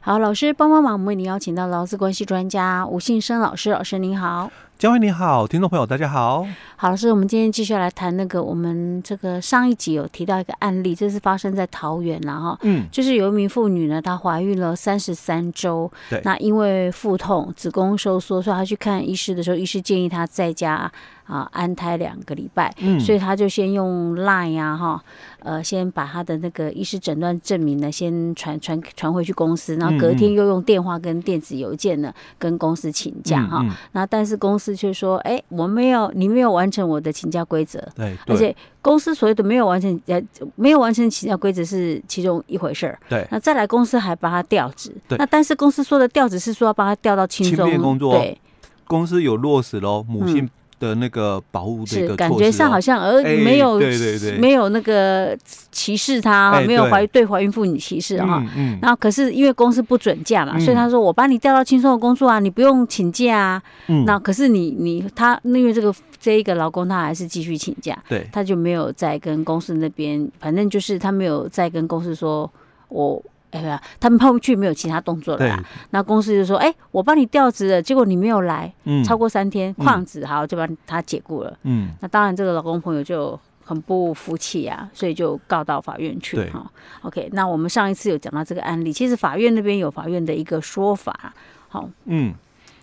好，老师帮帮忙，我们为您邀请到劳资关系专家吴信生老师，老师您好。嘉惠你好，听众朋友大家好。好，老师，我们今天继续来谈那个我们这个上一集有提到一个案例，这是发生在桃园了哈。嗯，就是有一名妇女呢，她怀孕了三十三周，对，那因为腹痛、子宫收缩，所以她去看医师的时候，医师建议她在家。啊，安胎两个礼拜，嗯，所以他就先用 Line 呀，哈，呃，先把他的那个医师诊断证明呢，先传传传回去公司，然后隔天又用电话跟电子邮件呢跟公司请假哈，那但是公司却说，哎，我没有，你没有完成我的请假规则，对，而且公司所谓的没有完成，呃，没有完成请假规则是其中一回事儿，对，那再来公司还把他调职，对，那但是公司说的调职是说要把他调到轻松工作，对，公司有落实喽，母性。的那个保护的一个感觉上好像而没有，对对对，没有那个歧视他，没有怀对怀孕妇女歧视哈。嗯，然后可是因为公司不准假嘛，所以他说我把你调到轻松的工作啊，你不用请假啊。嗯，那可是你你他因为这个这一个劳工他还是继续请假，对，他就没有再跟公司那边，反正就是他没有再跟公司说我。哎呀，他们后去没有其他动作了啦。那公司就说：“哎、欸，我帮你调职了，结果你没有来，嗯、超过三天，旷职，好，就把他解雇了。”嗯，那当然，这个老公朋友就很不服气啊，所以就告到法院去。哈，OK，那我们上一次有讲到这个案例，其实法院那边有法院的一个说法。好，嗯，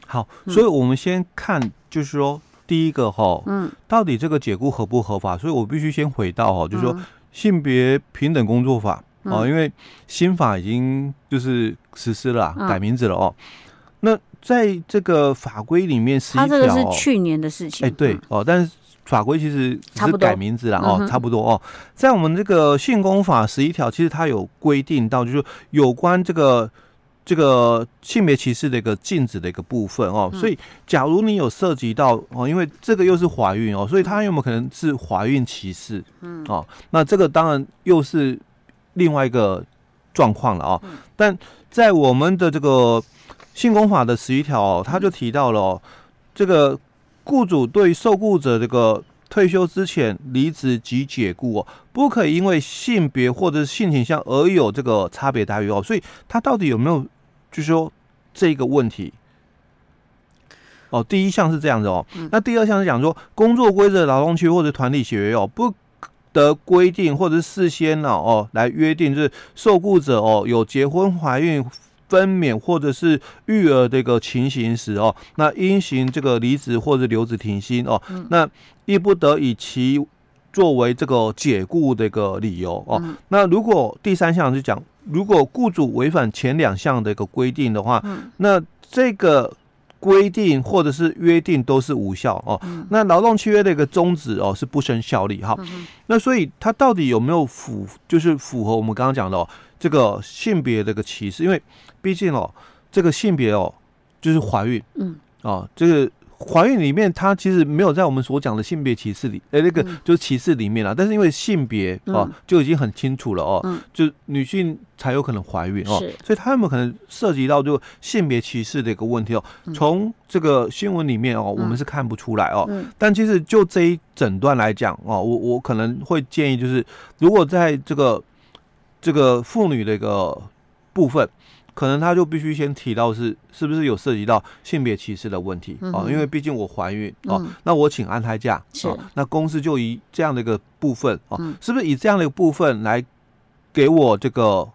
好，所以我们先看，就是说第一个哈，嗯，到底这个解雇合不合法？所以我必须先回到哈，就是说性别平等工作法。哦，因为新法已经就是实施了，改名字了哦。那在这个法规里面，它这个是去年的事情。哎，对哦，但是法规其实只是改名字了哦，差不多哦。在我们这个性工法十一条，其实它有规定到，就是有关这个这个性别歧视的一个禁止的一个部分哦。所以，假如你有涉及到哦，因为这个又是怀孕哦，所以它有没有可能是怀孕歧视？嗯，哦，那这个当然又是。另外一个状况了哦，但在我们的这个性工法的十一条哦，他就提到了哦，这个雇主对受雇者这个退休之前离职及解雇哦，不可以因为性别或者是性倾向而有这个差别待遇哦，所以他到底有没有就是说这个问题？哦，第一项是这样子哦，那第二项是讲说工作规则、劳动区或者团体协约哦不。的规定或者是事先呢哦来约定，就是受雇者哦有结婚、怀孕、分娩或者是育儿的一个情形时哦，那应行这个离职或者留职停薪哦，那亦不得以其作为这个解雇的一个理由哦。那如果第三项是讲，如果雇主违反前两项的一个规定的话，那这个。规定或者是约定都是无效哦。嗯、那劳动契约的一个终止哦是不生效力哈。嗯、那所以它到底有没有符，就是符合我们刚刚讲的哦这个性别的一个歧视？因为毕竟哦这个性别哦就是怀孕，嗯哦这个。怀孕里面，它其实没有在我们所讲的性别歧视里，哎，那个就是歧视里面了。但是因为性别啊，就已经很清楚了哦，就女性才有可能怀孕哦，所以它有没有可能涉及到就性别歧视的一个问题哦？从这个新闻里面哦，我们是看不出来哦。但其实就这一整段来讲哦，我我可能会建议就是，如果在这个这个妇女的一个部分。可能他就必须先提到是是不是有涉及到性别歧视的问题啊？因为毕竟我怀孕哦，那我请安胎假哦，那公司就以这样的一个部分哦，是不是以这样的一个部分来给我这个？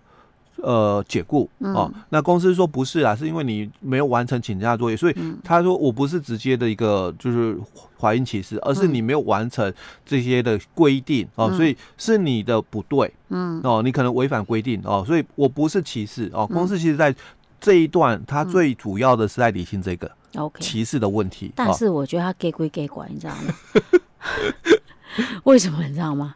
呃，解雇哦，那公司说不是啊，是因为你没有完成请假作业，所以他说我不是直接的一个就是怀孕歧视，而是你没有完成这些的规定哦，所以是你的不对，嗯。哦，你可能违反规定哦，所以我不是歧视哦，公司其实在这一段，它最主要的是在理清这个歧视的问题，但是我觉得他给归给管，你知道吗？为什么你知道吗？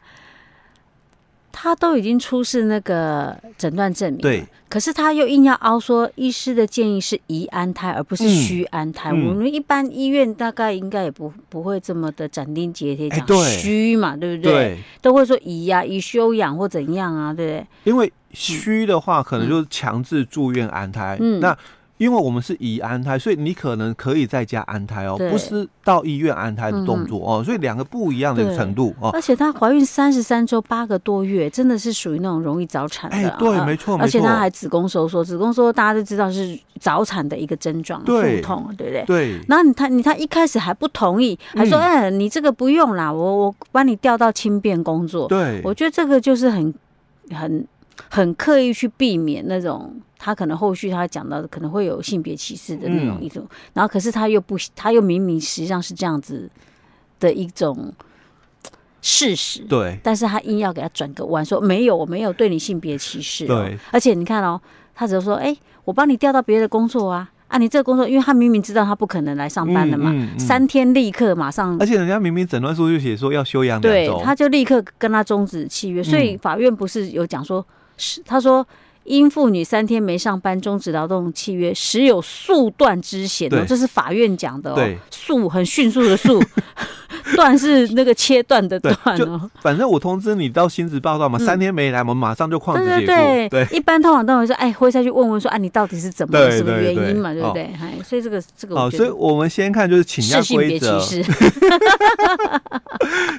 他都已经出示那个诊断证明，对，可是他又硬要凹说，医师的建议是宜安胎，而不是需安胎。嗯、我们一般医院大概应该也不不会这么的斩钉截铁讲虚嘛，对不对？对，都会说宜呀，宜休养或怎样啊，对不对？因为虚的话，可能就是强制住院安胎。嗯，那因为我们是移安胎，所以你可能可以在家安胎哦，不是到医院安胎的动作哦，所以两个不一样的程度哦。而且她怀孕三十三周八个多月，真的是属于那种容易早产的。哎，对，没错，而且她还子宫收缩，子宫收缩大家都知道是早产的一个症状，腹痛，对不对？对。然后你她你她一开始还不同意，还说哎，你这个不用啦，我我帮你调到轻便工作。对，我觉得这个就是很很。很刻意去避免那种他可能后续他讲到的可能会有性别歧视的那种一种，嗯、然后可是他又不，他又明明实际上是这样子的一种事实，对，但是他硬要给他转个弯，说没有，我没有对你性别歧视，对，而且你看哦，他只是说，哎、欸，我帮你调到别的工作啊。啊，你这个工作，因为他明明知道他不可能来上班的嘛，嗯嗯嗯、三天立刻马上，而且人家明明诊断书就写说要休养，对，他就立刻跟他终止契约，所以法院不是有讲说，是、嗯、他说因妇女三天没上班终止劳动契约，时有速断之嫌哦，这是法院讲的哦，对速很迅速的速。断是那个切断的断哦，反正我通知你到薪资报道嘛，三天没来，我们马上就旷职解雇。对，一般通常都会说，哎，会再去问问说，哎，你到底是怎么什么原因嘛，对不对？哎，所以这个这个，好，所以我们先看就是请假规则。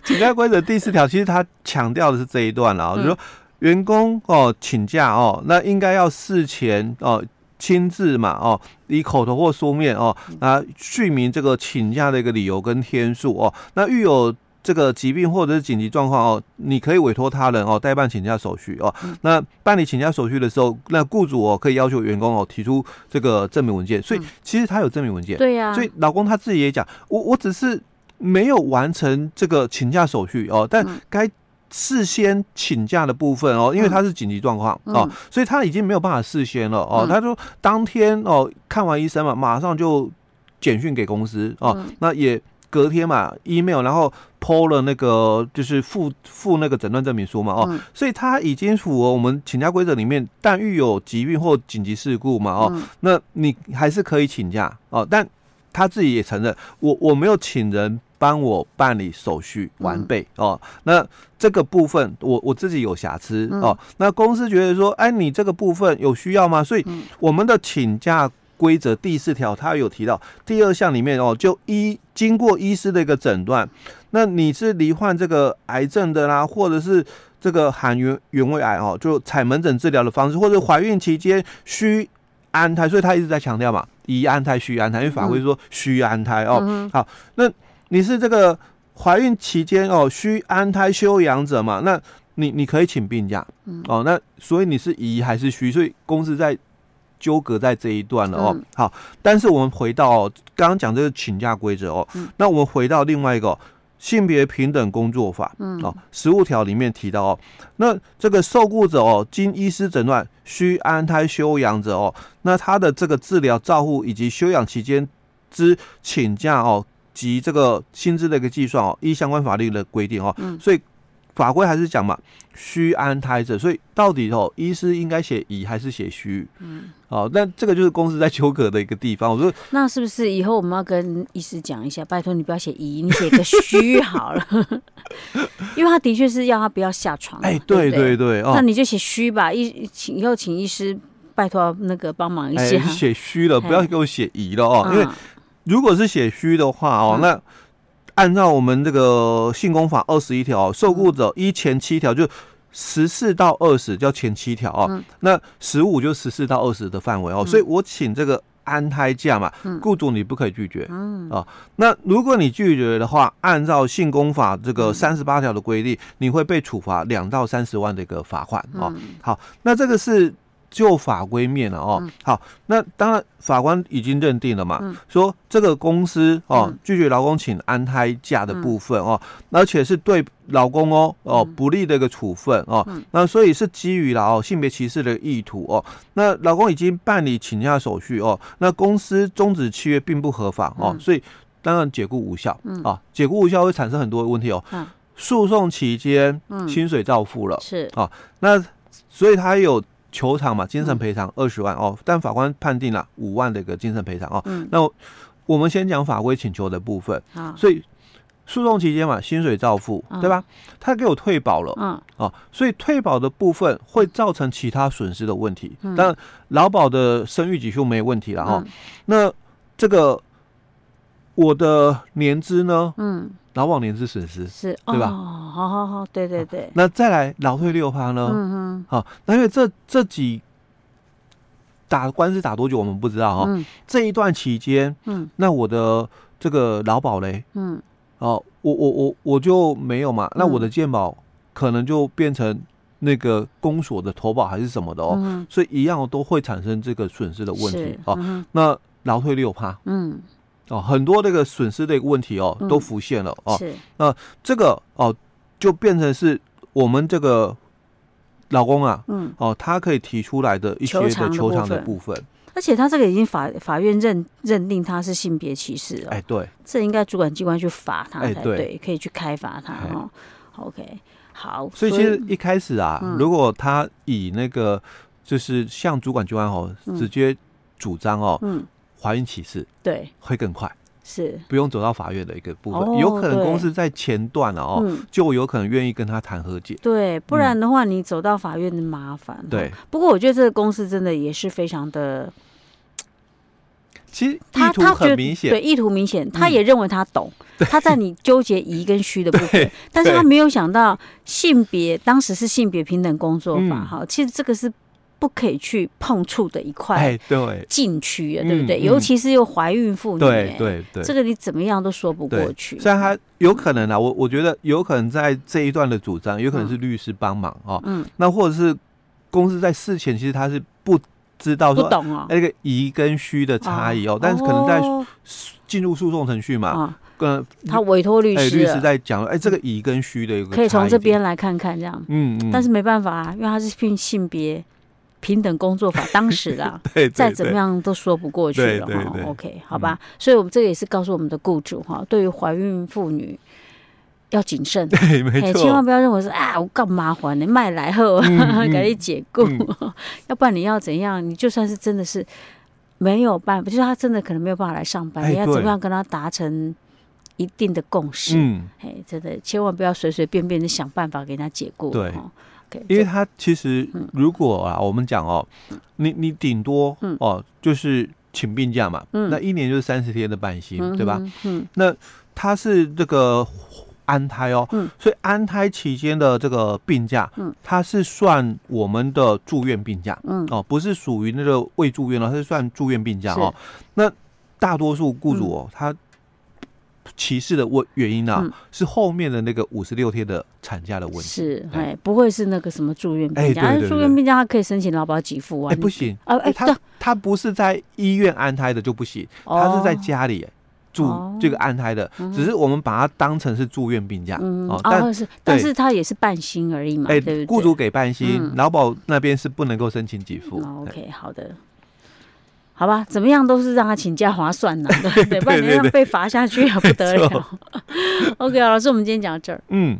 请假规则第四条，其实他强调的是这一段了，就是说员工哦请假哦，那应该要事前哦。亲自嘛，哦，以口头或书面哦，啊，叙明这个请假的一个理由跟天数哦。那遇有这个疾病或者是紧急状况哦，你可以委托他人哦代办请假手续哦。那办理请假手续的时候，那雇主哦可以要求员工哦提出这个证明文件。所以其实他有证明文件，对呀。所以老公他自己也讲，我我只是没有完成这个请假手续哦，但该。事先请假的部分哦，因为他是紧急状况哦，所以他已经没有办法事先了哦。他说当天哦看完医生嘛，马上就简讯给公司哦，那也隔天嘛 email，然后 po 了那个就是附附那个诊断证明书嘛哦，所以他已经符合我们请假规则里面，但遇有疾病或紧急事故嘛哦，那你还是可以请假哦，但他自己也承认，我我没有请人。帮我办理手续完备哦，那这个部分我我自己有瑕疵哦，那公司觉得说，哎，你这个部分有需要吗？所以我们的请假规则第四条，它有提到第二项里面哦，就医经过医师的一个诊断，那你是罹患这个癌症的啦，或者是这个含原原位癌哦，就采门诊治疗的方式，或者怀孕期间需安胎，所以他一直在强调嘛，宜安胎需安胎，因为法规说需安胎哦，好，那。你是这个怀孕期间哦，需安胎休养者嘛？那你你可以请病假，嗯哦，那所以你是宜还是需？所以公司在纠葛在这一段了哦。好，但是我们回到哦，刚刚讲这个请假规则哦，那我们回到另外一个性别平等工作法，嗯哦，十五条里面提到哦，那这个受雇者哦，经医师诊断需安胎休养者哦，那他的这个治疗照护以及休养期间之请假哦。及这个薪资的一个计算哦，依相关法律的规定哦，所以法规还是讲嘛，需安胎者，所以到底哦，医师应该写乙还是写需？嗯，哦，那这个就是公司在纠葛的一个地方。我说，那是不是以后我们要跟医师讲一下，拜托你不要写乙，你写个需好了，因为他的确是要他不要下床。哎，对对对，哦，那你就写需吧，医请以后请医师拜托那个帮忙一下，写需了，不要给我写宜了哦，因为。如果是写虚的话哦，那按照我们这个性工法二十一条，受雇者一前七条就十四到二十叫前七条哦，那十五就十四到二十的范围哦，所以我请这个安胎假嘛，雇主你不可以拒绝，嗯。啊，那如果你拒绝的话，按照性工法这个三十八条的规定，你会被处罚两到三十万的一个罚款哦。好，那这个是。就法规面了哦，好，那当然法官已经认定了嘛，说这个公司哦拒绝劳工请安胎假的部分哦，而且是对劳工哦哦不利的一个处分哦，那所以是基于了哦性别歧视的意图哦，那劳工已经办理请假手续哦，那公司终止契约并不合法哦，所以当然解雇无效啊，解雇无效会产生很多问题哦，诉讼期间薪水照付了是。啊，那所以他有。求偿嘛，精神赔偿二十万哦，但法官判定了五万的一个精神赔偿哦。嗯、那我们先讲法规请求的部分。啊所以诉讼期间嘛，薪水照付，嗯、对吧？他给我退保了，嗯，哦，所以退保的部分会造成其他损失的问题。嗯、但劳保的生育给付没有问题了哈。嗯、那这个我的年资呢？嗯，劳保年资损失是，对吧？哦，好好好，对对对。那再来劳退六趴呢？嗯哼。好，那因为这这几打官司打多久我们不知道哈。嗯。这一段期间，嗯，那我的这个劳保嘞，嗯。哦，我我我我就没有嘛，那我的健保可能就变成那个公所的投保还是什么的哦，嗯、所以一样都会产生这个损失的问题哦。嗯、那劳退六趴，嗯，哦，很多这个损失的一个问题哦，都浮现了哦。是，那这个哦，就变成是我们这个老公啊，嗯，哦，他可以提出来的一些的球场的部分。而且他这个已经法法院认认定他是性别歧视了，哎，对，这应该主管机关去罚他才对，可以去开罚他哦。OK，好，所以其实一开始啊，如果他以那个就是向主管机关哦直接主张哦，嗯，怀孕歧视，对，会更快，是。不用走到法院的一个部分，有可能公司在前段了哦，就有可能愿意跟他谈和解，对，不然的话你走到法院的麻烦，对。不过我觉得这个公司真的也是非常的。其实意图很明显，对，意图明显，他也认为他懂，他在你纠结疑跟虚的部分，但是他没有想到性别当时是性别平等工作法哈，其实这个是不可以去碰触的一块哎对。禁区啊，对不对？尤其是又怀孕妇女，对对对，这个你怎么样都说不过去。虽然他有可能啊，我我觉得有可能在这一段的主张，有可能是律师帮忙啊，嗯，那或者是公司在事前其实他是不。知道说那个疑跟虚的差异哦，但是可能在进入诉讼程序嘛，跟他委托律师，律师在讲，哎，这个疑跟虚的一个可以从这边来看看这样，嗯，但是没办法啊，因为他是性性别平等工作法 当时啦，再怎么样都说不过去了哈。OK，好吧，所以我们这个也是告诉我们的雇主哈，对于怀孕妇女。要谨慎，对，没错，千万不要认为说啊，我干嘛烦呢？卖来后赶紧解雇，要不然你要怎样？你就算是真的是没有办法，就是他真的可能没有办法来上班，你要怎么样跟他达成一定的共识？嗯，哎，真的千万不要随随便便的想办法给他解雇。对，因为他其实如果啊，我们讲哦，你你顶多哦，就是请病假嘛，那一年就是三十天的半薪，对吧？嗯，那他是这个。安胎哦，嗯，所以安胎期间的这个病假，嗯，它是算我们的住院病假，嗯，哦，不是属于那个未住院了，它是算住院病假哦。那大多数雇主哦，他歧视的问原因呢，是后面的那个五十六天的产假的问题，是，哎，不会是那个什么住院病假，住院病假他可以申请劳保给付啊，哎，不行，哎，他他不是在医院安胎的就不行，他是在家里。住这个安胎的，只是我们把它当成是住院病假哦，但是但是他也是半薪而已嘛，哎，对，雇主给半薪，劳保那边是不能够申请给付。OK，好的，好吧，怎么样都是让他请假划算呐，对，不然你要被罚下去也不得了。OK，老师，我们今天讲到这儿，嗯。